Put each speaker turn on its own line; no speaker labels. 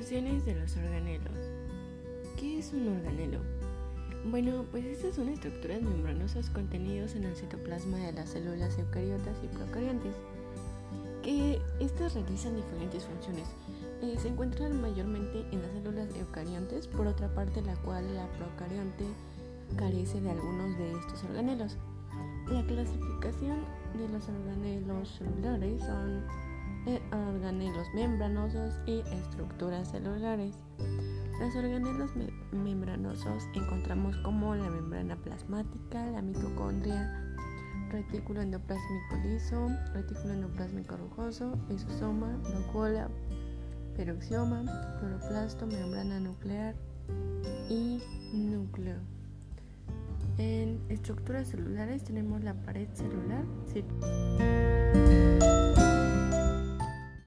Funciones de los organelos. ¿Qué es un organelo? Bueno, pues estas son estructuras membranosas contenidos en el citoplasma de las células eucariotas y procariontes, que estas realizan diferentes funciones. Eh, se encuentran mayormente en las células eucariontes, por otra parte la cual la procarionte carece de algunos de estos organelos. La clasificación de los organelos celulares son organelos membranosos y estructuras celulares. Los organelos membranosos encontramos como la membrana plasmática, la mitocondria, retículo endoplásmico liso, retículo endoplásmico rugoso, lisosoma, vacuola, peroxioma, cloroplasto, membrana nuclear y núcleo. En estructuras celulares tenemos la pared celular.